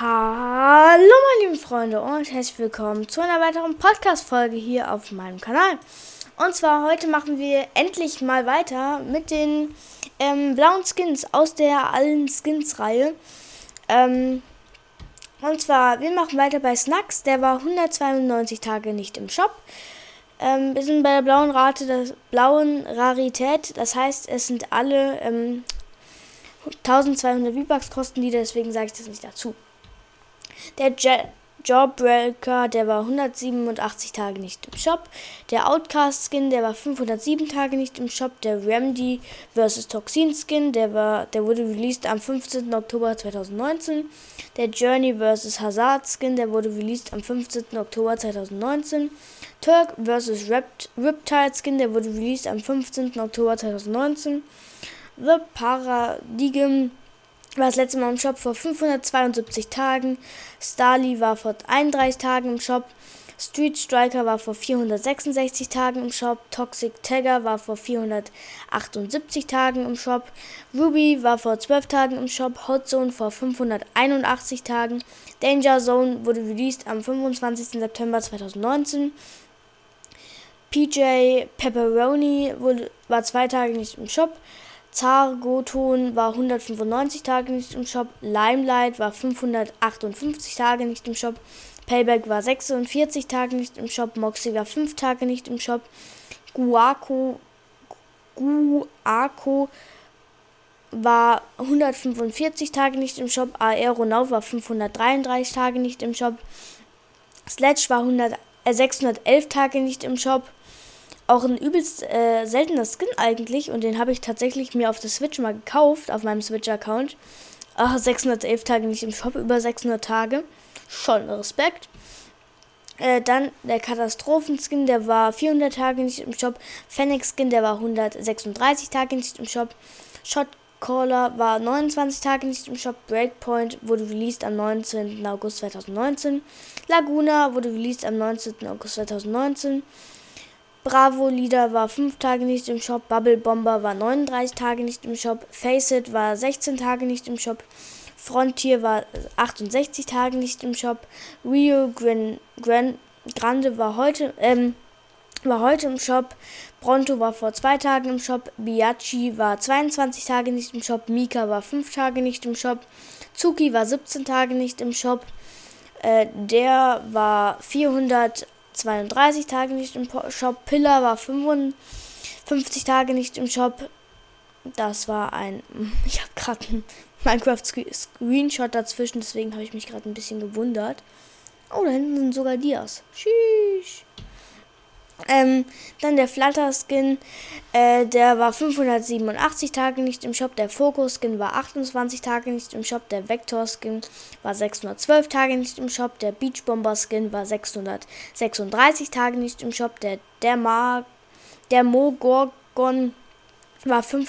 Hallo meine lieben Freunde und herzlich willkommen zu einer weiteren Podcast-Folge hier auf meinem Kanal. Und zwar heute machen wir endlich mal weiter mit den ähm, blauen Skins aus der allen Skins-Reihe. Ähm, und zwar, wir machen weiter bei Snacks, der war 192 Tage nicht im Shop. Ähm, wir sind bei der blauen Rate, der blauen Rarität, das heißt, es sind alle ähm, 1200 V-Bucks kosten die, deswegen sage ich das nicht dazu. Der Je Jawbreaker, der war 187 Tage nicht im Shop. Der Outcast Skin, der war 507 Tage nicht im Shop. Der Remedy vs. Toxin Skin, der war, der wurde released am 15. Oktober 2019. Der Journey vs. Hazard Skin, der wurde released am 15. Oktober 2019. Turk vs. Rept Riptide Skin, der wurde released am 15. Oktober 2019. The Paradigm war das letzte Mal im Shop vor 572 Tagen. Starly war vor 31 Tagen im Shop. Street Striker war vor 466 Tagen im Shop. Toxic Tagger war vor 478 Tagen im Shop. Ruby war vor 12 Tagen im Shop. Hot Zone vor 581 Tagen. Danger Zone wurde released am 25. September 2019. PJ Pepperoni wurde, war zwei Tage nicht im Shop. Zargoton war 195 Tage nicht im Shop, Limelight war 558 Tage nicht im Shop, Payback war 46 Tage nicht im Shop, Moxie war 5 Tage nicht im Shop, Guaco, Guaco war 145 Tage nicht im Shop, Aeronaut war 533 Tage nicht im Shop, Sledge war 100, äh, 611 Tage nicht im Shop, auch ein übelst äh, seltener Skin eigentlich und den habe ich tatsächlich mir auf der Switch mal gekauft, auf meinem Switch-Account. Ach, 611 Tage nicht im Shop, über 600 Tage. Schon Respekt. Äh, dann der Katastrophenskin, der war 400 Tage nicht im Shop. Phoenix Skin, der war 136 Tage nicht im Shop. Shotcaller war 29 Tage nicht im Shop. Breakpoint wurde released am 19. August 2019. Laguna wurde released am 19. August 2019. Bravo Leader war 5 Tage nicht im Shop, Bubble Bomber war 39 Tage nicht im Shop, Faceit war 16 Tage nicht im Shop, Frontier war 68 Tage nicht im Shop, Rio Gran, Gran, Grande war heute, ähm, war heute im Shop, Bronto war vor 2 Tagen im Shop, Biachi war 22 Tage nicht im Shop, Mika war 5 Tage nicht im Shop, Zuki war 17 Tage nicht im Shop, äh, der war 400 32 Tage nicht im Shop. Pillar war 55 Tage nicht im Shop. Das war ein. Ich habe gerade einen Minecraft-Screenshot dazwischen, deswegen habe ich mich gerade ein bisschen gewundert. Oh, da hinten sind sogar Dias. Tschüss. Ähm, dann der Flutter-Skin, äh, der war 587 Tage nicht im Shop. Der Focus-Skin war 28 Tage nicht im Shop. Der Vector-Skin war 612 Tage nicht im Shop. Der Beach Bomber-Skin war 636 Tage nicht im Shop. Der, der, Ma der Mogorgon war 5